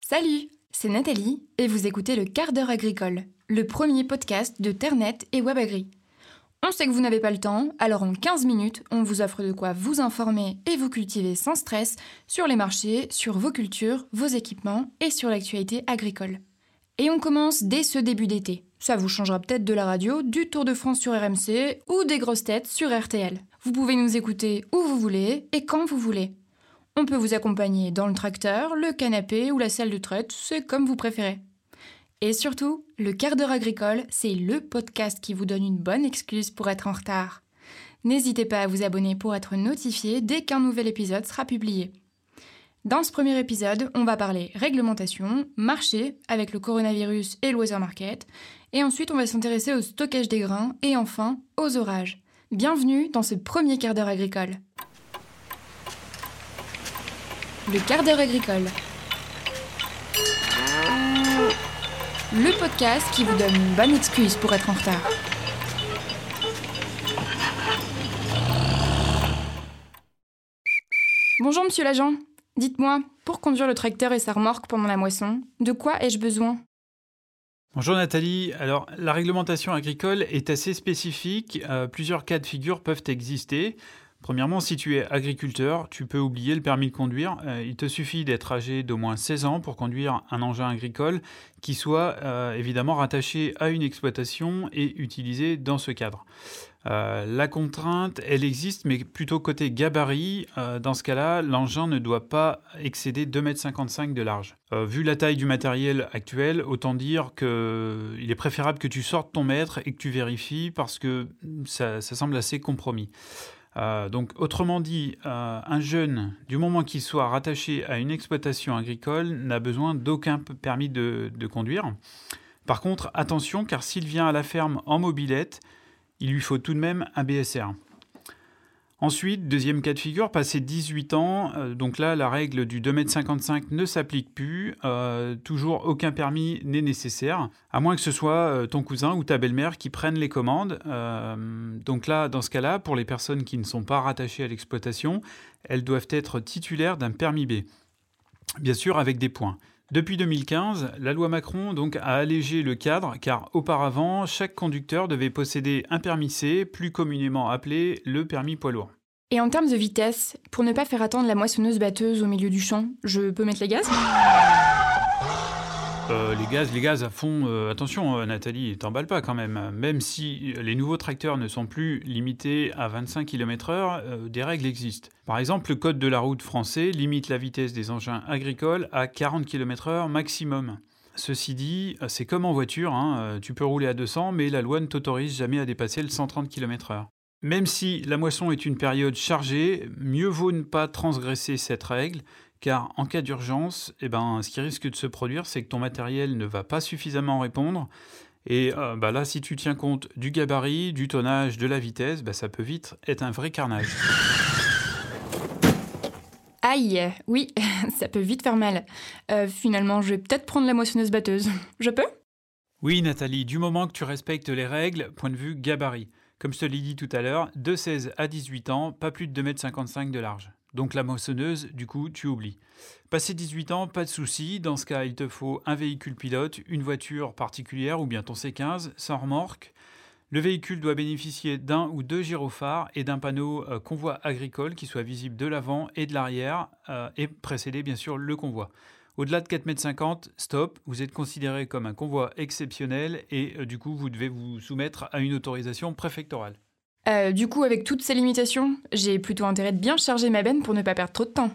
Salut, c'est Nathalie et vous écoutez le quart d'heure agricole, le premier podcast de Ternet et WebAgri. On sait que vous n'avez pas le temps, alors en 15 minutes, on vous offre de quoi vous informer et vous cultiver sans stress sur les marchés, sur vos cultures, vos équipements et sur l'actualité agricole. Et on commence dès ce début d'été. Ça vous changera peut-être de la radio, du Tour de France sur RMC ou des grosses têtes sur RTL. Vous pouvez nous écouter où vous voulez et quand vous voulez. On peut vous accompagner dans le tracteur, le canapé ou la salle de traite, c'est comme vous préférez. Et surtout, le quart d'heure agricole, c'est le podcast qui vous donne une bonne excuse pour être en retard. N'hésitez pas à vous abonner pour être notifié dès qu'un nouvel épisode sera publié. Dans ce premier épisode, on va parler réglementation, marché avec le coronavirus et le weather market, et ensuite on va s'intéresser au stockage des grains et enfin aux orages. Bienvenue dans ce premier quart d'heure agricole. Le quart d'heure agricole. Le podcast qui vous donne une bonne excuse pour être en retard. Bonjour monsieur l'agent. Dites-moi, pour conduire le tracteur et sa remorque pendant la moisson, de quoi ai-je besoin? Bonjour Nathalie. Alors, la réglementation agricole est assez spécifique. Euh, plusieurs cas de figure peuvent exister. Premièrement, si tu es agriculteur, tu peux oublier le permis de conduire. Euh, il te suffit d'être âgé d'au moins 16 ans pour conduire un engin agricole qui soit euh, évidemment rattaché à une exploitation et utilisé dans ce cadre. Euh, la contrainte, elle existe, mais plutôt côté gabarit. dans ce cas-là, l'engin ne doit pas excéder 2,55 m de large. vu la taille du matériel actuel, autant dire qu'il est préférable que tu sortes ton mètre et que tu vérifies parce que ça semble assez compromis. Euh, donc, autrement dit, euh, un jeune, du moment qu'il soit rattaché à une exploitation agricole, n'a besoin d'aucun permis de, de, conduire. Par contre, attention, car s'il vient à la ferme en mobilette, il lui faut tout de même un BSR. Ensuite, deuxième cas de figure, passé 18 ans, euh, donc là, la règle du 2,55 m ne s'applique plus. Euh, toujours aucun permis n'est nécessaire, à moins que ce soit euh, ton cousin ou ta belle-mère qui prennent les commandes. donc là, dans ce cas-là, pour les personnes qui ne sont pas rattachées à l'exploitation, elles doivent être titulaires d'un permis B. Bien sûr, avec des points. Depuis 2015, la loi Macron donc a allégé le cadre car auparavant, chaque conducteur devait posséder un permis C, plus communément appelé le permis poids lourd. Et en termes de vitesse, pour ne pas faire attendre la moissonneuse batteuse au milieu du champ, je peux mettre les gaz? Euh, les gaz, les gaz à fond. Euh, attention, euh, Nathalie, t'emballe pas quand même. Même si les nouveaux tracteurs ne sont plus limités à 25 km/h, des règles existent. Par exemple, le code de la route français limite la vitesse des engins agricoles à 40 km/h maximum. Ceci dit, c'est comme en voiture, hein, tu peux rouler à 200, mais la loi ne t'autorise jamais à dépasser le 130 km/h. Même si la moisson est une période chargée, mieux vaut ne pas transgresser cette règle car en cas d'urgence, eh ben, ce qui risque de se produire, c'est que ton matériel ne va pas suffisamment répondre. Et euh, bah là, si tu tiens compte du gabarit, du tonnage, de la vitesse, bah, ça peut vite être un vrai carnage. Aïe, oui, ça peut vite faire mal. Euh, finalement, je vais peut-être prendre la moissonneuse batteuse. Je peux? Oui, Nathalie, du moment que tu respectes les règles, point de vue gabarit. Comme je te l'ai dit tout à l'heure, de 16 à 18 ans, pas plus de 2,55 m de large. Donc la moissonneuse, du coup, tu oublies. Passé 18 ans, pas de souci. Dans ce cas, il te faut un véhicule pilote, une voiture particulière ou bien ton C15 sans remorque. Le véhicule doit bénéficier d'un ou deux gyrophares et d'un panneau euh, convoi agricole qui soit visible de l'avant et de l'arrière euh, et précéder bien sûr le convoi. Au-delà de 4,50 m, stop, vous êtes considéré comme un convoi exceptionnel et euh, du coup vous devez vous soumettre à une autorisation préfectorale. Euh, du coup, avec toutes ces limitations, j'ai plutôt intérêt de bien charger ma benne pour ne pas perdre trop de temps.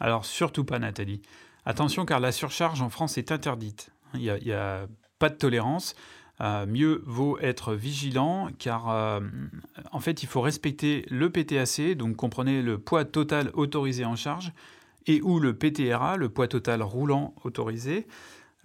Alors surtout pas Nathalie. Attention car la surcharge en France est interdite. Il n'y a, pas de tolérance. Euh, mieux vaut être vigilant car euh, en fait il faut respecter le PTAC, donc comprenez le poids total autorisé en charge, et ou le PTRA, le poids total roulant autorisé.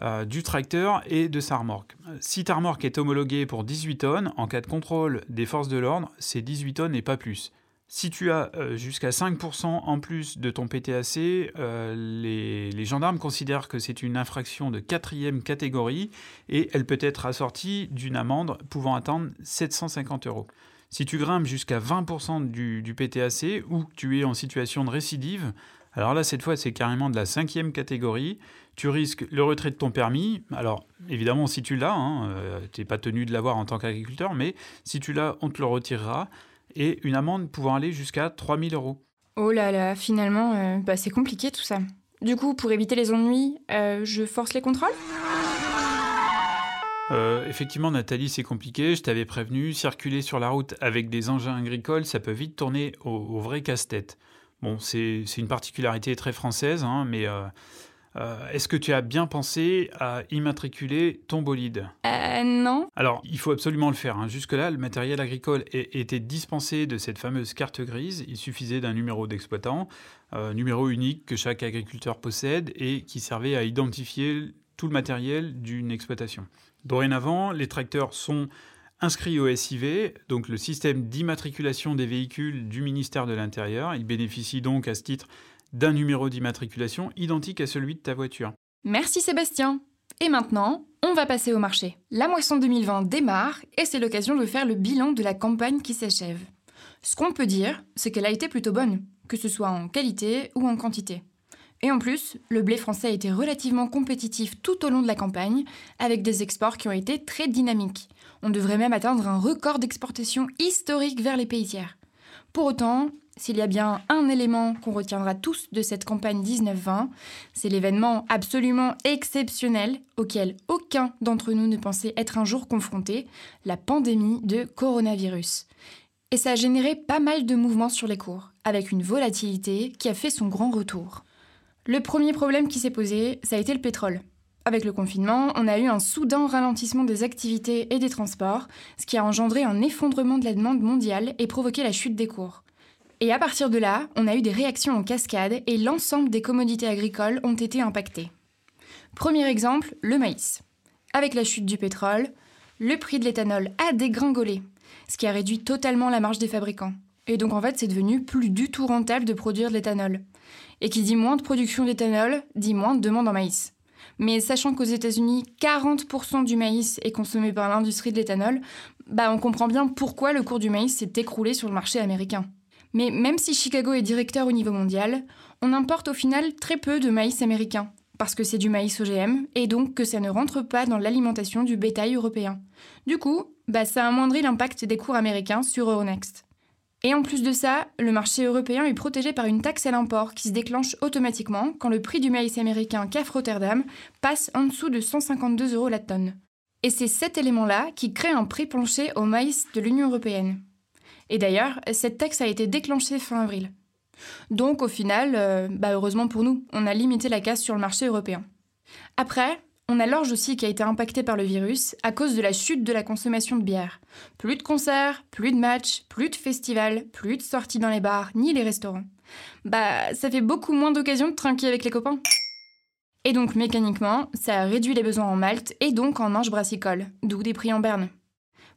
Euh, du tracteur et de sa remorque. Si ta remorque est homologuée pour 18 tonnes, en cas de contrôle des forces de l'ordre, c'est 18 tonnes et pas plus. Si tu as euh, jusqu'à 5% en plus de ton PTAC, euh, les, gendarmes considèrent que c'est une infraction de quatrième catégorie et elle peut être assortie d'une amende pouvant atteindre 750 euros. Si tu grimpes jusqu'à 20% du, du, PTAC ou que tu es en situation de récidive, Alors là, cette fois, c'est carrément de la cinquième catégorie. Tu risques le retrait de ton permis. Alors, évidemment, si tu l'as, hein, euh, tu n'es pas tenu de l'avoir en tant qu'agriculteur, mais si tu l'as, on te le retirera. Et une amende pouvant aller jusqu'à 3000 euros. Oh là là, finalement, euh, bah, c'est compliqué tout ça. Du coup, pour éviter les ennuis, euh, je force les contrôles? Effectivement, Nathalie, c'est compliqué. Je t'avais prévenu, circuler sur la route avec des engins agricoles, ça peut vite tourner au vrai casse-tête. Bon, c'est une particularité très française, hein, mais euh, euh, est-ce que tu as bien pensé à immatriculer ton bolide? Euh, Non. Alors, il faut absolument le faire. Hein. Jusque-là, le matériel agricole était dispensé de cette fameuse carte grise. Il suffisait d'un numéro d'exploitant, numéro unique que chaque agriculteur possède et qui servait à identifier tout le matériel d'une exploitation. Dorénavant, les tracteurs sont inscrit au SIV, donc le système d'immatriculation des véhicules du ministère de l'Intérieur. Il bénéficie donc à ce titre d'un numéro d'immatriculation identique à celui de ta voiture. Merci Sébastien. Et maintenant, on va passer au marché. La moisson 2020 démarre et c'est l'occasion de faire le bilan de la campagne qui s'achève. Ce qu'on peut dire, c'est qu'elle a été plutôt bonne, que ce soit en qualité ou en quantité. Et en plus, le blé français a été relativement compétitif tout au long de la campagne, avec des exports qui ont été très dynamiques. On devrait même atteindre un record d'exportation historique vers les pays tiers. Pour autant, s'il y a bien un élément qu'on retiendra tous de cette campagne 19-20, c'est l'événement absolument exceptionnel auquel aucun d'entre nous ne pensait être un jour confronté, la pandémie de coronavirus. Et ça a généré pas mal de mouvements sur les cours, avec une volatilité qui a fait son grand retour. Le premier problème qui s'est posé, ça a été le pétrole. Avec le confinement, on a eu un soudain ralentissement des activités et des transports, ce qui a engendré un effondrement de la demande mondiale et provoqué la chute des cours. Et à partir de là, on a eu des réactions en cascade et l'ensemble des commodités agricoles ont été impactées. Premier exemple, le maïs. Avec la chute du pétrole, le prix de l'éthanol a dégringolé, ce qui a réduit totalement la marge des fabricants. Et donc en fait, c'est devenu plus du tout rentable de produire de l'éthanol. Et qui dit moins de production d'éthanol, dit moins de demande en maïs. Mais sachant qu'aux États-Unis, 40% du maïs est consommé par l'industrie de l'éthanol, bah on comprend bien pourquoi le cours du maïs s'est écroulé sur le marché américain. Mais même si Chicago est directeur au niveau mondial, on importe au final très peu de maïs américain, parce que c'est du maïs OGM, et donc que ça ne rentre pas dans l'alimentation du bétail européen. Du coup, bah ça amoindrit l'impact des cours américains sur Euronext. Et en plus de ça, le marché européen est protégé par une taxe à l'import qui se déclenche automatiquement quand le prix du maïs américain CAF Rotterdam passe en dessous de 152 euros la tonne. Et c'est cet élément-là qui crée un prix plancher au maïs de l'Union européenne. Et d'ailleurs, cette taxe a été déclenchée fin avril. Donc au final, euh, bah heureusement pour nous, on a limité la casse sur le marché européen. Après, on a l'orge aussi qui a été impacté par le virus à cause de la chute de la consommation de bière. Plus de concerts, plus de matchs, plus de festivals, plus de sorties dans les bars ni les restaurants. Bah, ça fait beaucoup moins d'occasions de trinquer avec les copains. Et donc mécaniquement, ça a réduit les besoins en malt et donc en ange brassicole, d'où des prix en berne.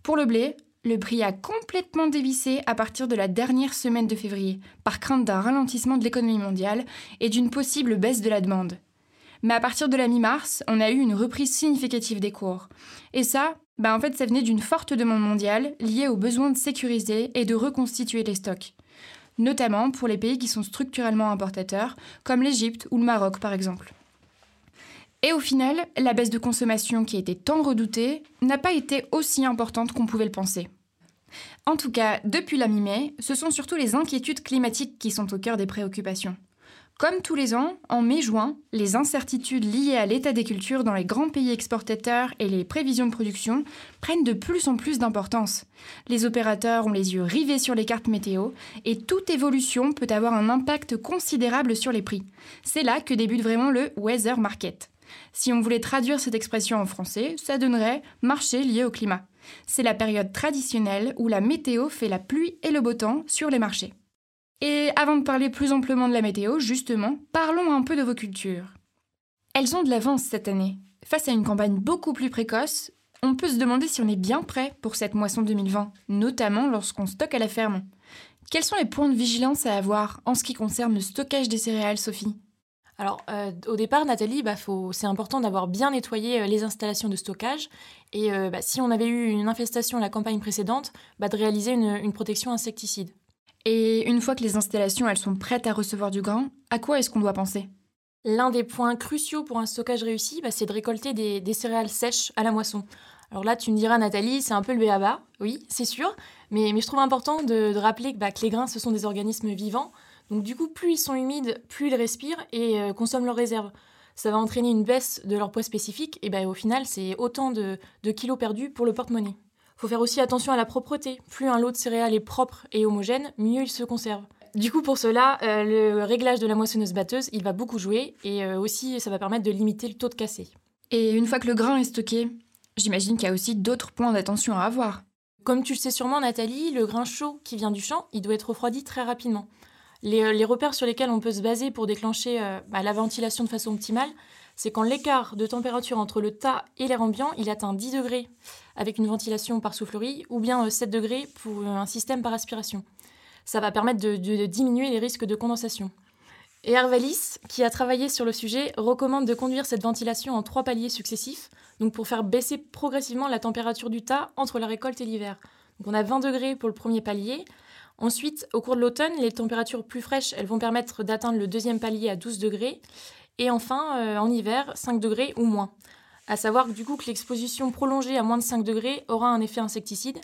Pour le blé, le prix a complètement dévissé à partir de la dernière semaine de février, par crainte d'un ralentissement de l'économie mondiale et d'une possible baisse de la demande. Mais à partir de la mi-mars, on a eu une reprise significative des cours. Et ça, bah en fait, ça venait d'une forte demande mondiale liée au besoin de sécuriser et de reconstituer les stocks. Notamment pour les pays qui sont structurellement importateurs, comme l'Égypte ou le Maroc par exemple. Et au final, la baisse de consommation qui était tant redoutée n'a pas été aussi importante qu'on pouvait le penser. En tout cas, depuis la mi-mai, ce sont surtout les inquiétudes climatiques qui sont au cœur des préoccupations. Comme tous les ans, en mai-juin, les incertitudes liées à l'état des cultures dans les grands pays exportateurs et les prévisions de production prennent de plus en plus d'importance. Les opérateurs ont les yeux rivés sur les cartes météo et toute évolution peut avoir un impact considérable sur les prix. C'est là que débute vraiment le weather market. Si on voulait traduire cette expression en français, ça donnerait marché lié au climat. C'est la période traditionnelle où la météo fait la pluie et le beau temps sur les marchés. Et avant de parler plus amplement de la météo, justement, parlons un peu de vos cultures. Elles ont de l'avance cette année. Face à une campagne beaucoup plus précoce, on peut se demander si on est bien prêt pour cette moisson 2020, notamment lorsqu'on stocke à la ferme. Quels sont les points de vigilance à avoir en ce qui concerne le stockage des céréales, Sophie? Alors, euh, au départ, Nathalie, bah, c'est important d'avoir bien nettoyé euh, les installations de stockage. Et euh, bah, si on avait eu une infestation la campagne précédente, bah, de réaliser une protection insecticide. Et une fois que les installations elles sont prêtes à recevoir du grain, à quoi est-ce qu'on doit penser? L'un des points cruciaux pour un stockage réussi, bah, c'est de récolter des, céréales sèches à la moisson. Alors là, tu me diras, Nathalie, c'est un peu le béaba, oui, c'est sûr, mais, je trouve important de, rappeler bah, que les grains, ce sont des organismes vivants, donc du coup, plus ils sont humides, plus ils respirent et euh, consomment leurs réserves. Ça va entraîner une baisse de leur poids spécifique, et bah, au final, c'est autant de, de kilos perdus pour le porte-monnaie. Faut faire aussi attention à la propreté. Plus un lot de céréales est propre et homogène, mieux il se conserve. Du coup, pour cela, euh, le réglage de la moissonneuse-batteuse, il va beaucoup jouer et euh, aussi ça va permettre de limiter le taux de cassé. Et une fois que le grain est stocké, j'imagine qu'il y a aussi d'autres points d'attention à avoir. Comme tu le sais sûrement, Nathalie, le grain chaud qui vient du champ, il doit être refroidi très rapidement. Les, euh, repères sur lesquels on peut se baser pour déclencher bah, la ventilation de façon optimale, c'est quand l'écart de température entre le tas et l'air ambiant, il atteint 10 degrés avec une ventilation par soufflerie, ou bien 7 degrés pour un système par aspiration ça va permettre de, diminuer les risques de condensation. Et Hervalis, qui a travaillé sur le sujet, recommande de conduire cette ventilation en trois paliers successifs, donc pour faire baisser progressivement la température du tas entre la récolte et l'hiver. On a 20 degrés pour le premier palier. Ensuite, au cours de l'automne, les températures plus fraîches, elles vont permettre d'atteindre le deuxième palier à 12 degrés. Et enfin, euh, en hiver, 5 degrés ou moins. À savoir du coup que l'exposition prolongée à moins de 5 degrés aura un effet insecticide.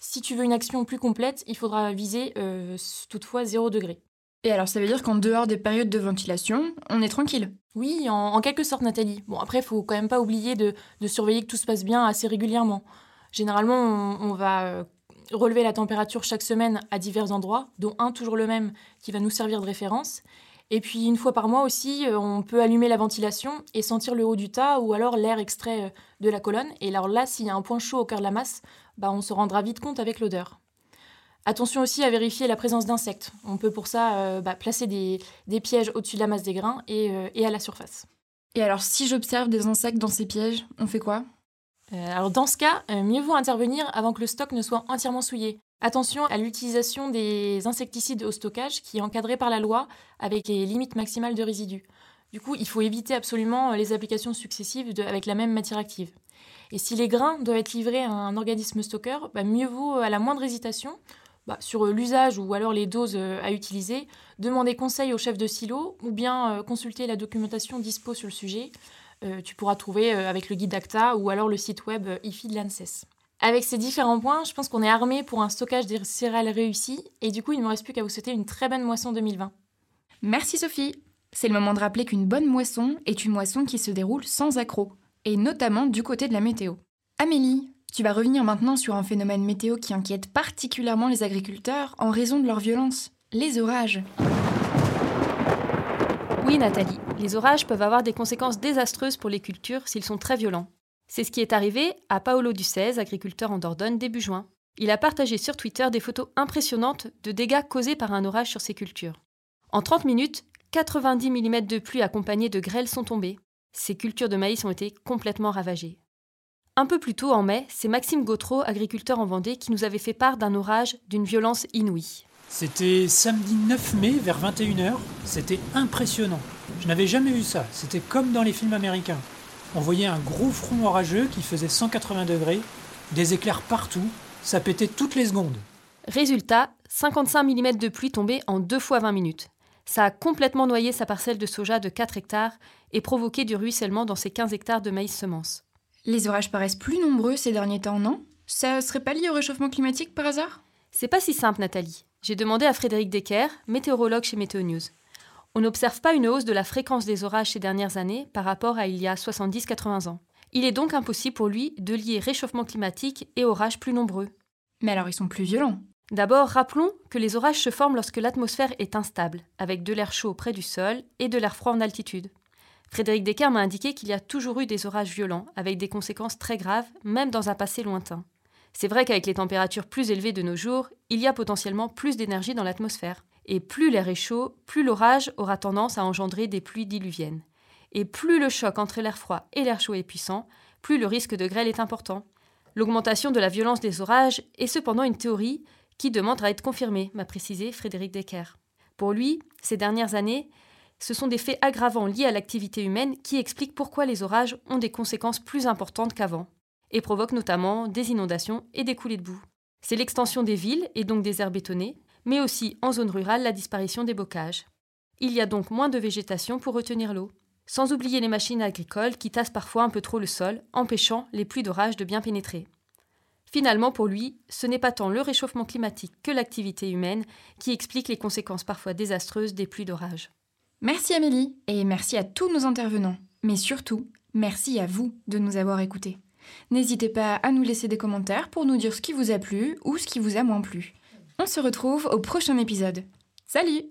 Si tu veux une action plus complète, il faudra viser euh, toutefois 0 degré. Et alors ça veut dire qu'en dehors des périodes de ventilation, on est tranquille? Oui, en, quelque sorte Nathalie. Bon après, il faut quand même pas oublier de, surveiller que tout se passe bien assez régulièrement. Généralement, on, va euh, relever la température chaque semaine à divers endroits, dont un toujours le même qui va nous servir de référence. Et puis une fois par mois aussi, euh, on peut allumer la ventilation et sentir le haut du tas ou alors l'air extrait euh, de la colonne. Et alors là, s'il y a un point chaud au cœur de la masse, bah, on se rendra vite compte avec l'odeur. Attention aussi à vérifier la présence d'insectes. On peut pour ça euh, bah, placer des, pièges au-dessus de la masse des grains et, et, à la surface. Et alors si j'observe des insectes dans ces pièges, on fait quoi? Alors dans ce cas, mieux vaut intervenir avant que le stock ne soit entièrement souillé. Attention à l'utilisation des insecticides au stockage qui est encadré par la loi avec les limites maximales de résidus. Du coup, il faut éviter absolument les applications successives avec la même matière active. Et si les grains doivent être livrés à un organisme stockeur, bah, mieux vaut à la moindre hésitation bah, sur l'usage ou alors les doses euh, à utiliser, demander conseil au chef de silo ou bien euh, consulter la documentation dispo sur le sujet. Euh, tu pourras trouver avec le guide d'ACTA ou alors le site web IFI de l'ANSES. Avec ces différents points, je pense qu'on est armé pour un stockage des céréales réussi et du coup, il ne me reste plus qu'à vous souhaiter une très bonne moisson 2020. Merci Sophie. C'est le moment de rappeler qu'une bonne moisson est une moisson qui se déroule sans accroc, et notamment du côté de la météo. Amélie, tu vas revenir maintenant sur un phénomène météo qui inquiète particulièrement les agriculteurs en raison de leur violence, les orages. Oui Nathalie, les orages peuvent avoir des conséquences désastreuses pour les cultures s'ils sont très violents. C'est ce qui est arrivé à Paolo Ducez, agriculteur en Dordogne, début juin. Il a partagé sur Twitter des photos impressionnantes de dégâts causés par un orage sur ses cultures. En 30 minutes, 90 mm de pluie accompagnée de grêles sont tombées. Ces cultures de maïs ont été complètement ravagées. Un peu plus tôt, en mai, c'est Maxime Gautreau, agriculteur en Vendée, qui nous avait fait part d'un orage d'une violence inouïe. C'était samedi 9 mai vers 21h. C'était impressionnant. Je n'avais jamais vu ça. C'était comme dans les films américains. On voyait un gros front orageux qui faisait 180 degrés, des éclairs partout, ça pétait toutes les secondes. Résultat, 55 mm de pluie tombée en 2 fois 20 minutes. Ça a complètement noyé sa parcelle de soja de 4 hectares et provoqué du ruissellement dans ses 15 hectares de maïs semences. Les orages paraissent plus nombreux ces derniers temps, non? Ça serait pas lié au réchauffement climatique par hasard? C'est pas si simple, Nathalie. J'ai demandé à Frédéric Decker, météorologue chez Météo News. On n'observe pas une hausse de la fréquence des orages ces dernières années par rapport à il y a 70-80 ans. Il est donc impossible pour lui de lier réchauffement climatique et orages plus nombreux. Mais alors ils sont plus violents D'abord, rappelons que les orages se forment lorsque l'atmosphère est instable, avec de l'air chaud près du sol et de l'air froid en altitude. Frédéric Descartes m'a indiqué qu'il y a toujours eu des orages violents, avec des conséquences très graves, même dans un passé lointain. C'est vrai qu'avec les températures plus élevées de nos jours, il y a potentiellement plus d'énergie dans l'atmosphère. Et plus l'air est chaud, plus l'orage aura tendance à engendrer des pluies diluviennes. Et plus le choc entre l'air froid et l'air chaud est puissant, plus le risque de grêle est important. L'augmentation de la violence des orages est cependant une théorie qui demande à être confirmée, m'a précisé Frédéric Decker. Pour lui, ces dernières années, ce sont des faits aggravants liés à l'activité humaine qui expliquent pourquoi les orages ont des conséquences plus importantes qu'avant, et provoquent notamment des inondations et des coulées de boue. C'est l'extension des villes et donc des aires bétonnées, mais aussi en zone rurale la disparition des bocages. Il y a donc moins de végétation pour retenir l'eau. Sans oublier les machines agricoles qui tassent parfois un peu trop le sol, empêchant les pluies d'orage de bien pénétrer. Finalement, pour lui, ce n'est pas tant le réchauffement climatique que l'activité humaine qui explique les conséquences parfois désastreuses des pluies d'orage. Merci Amélie, et merci à tous nos intervenants. Mais surtout, merci à vous de nous avoir écoutés. N'hésitez pas à nous laisser des commentaires pour nous dire ce qui vous a plu ou ce qui vous a moins plu. On se retrouve au prochain épisode. Salut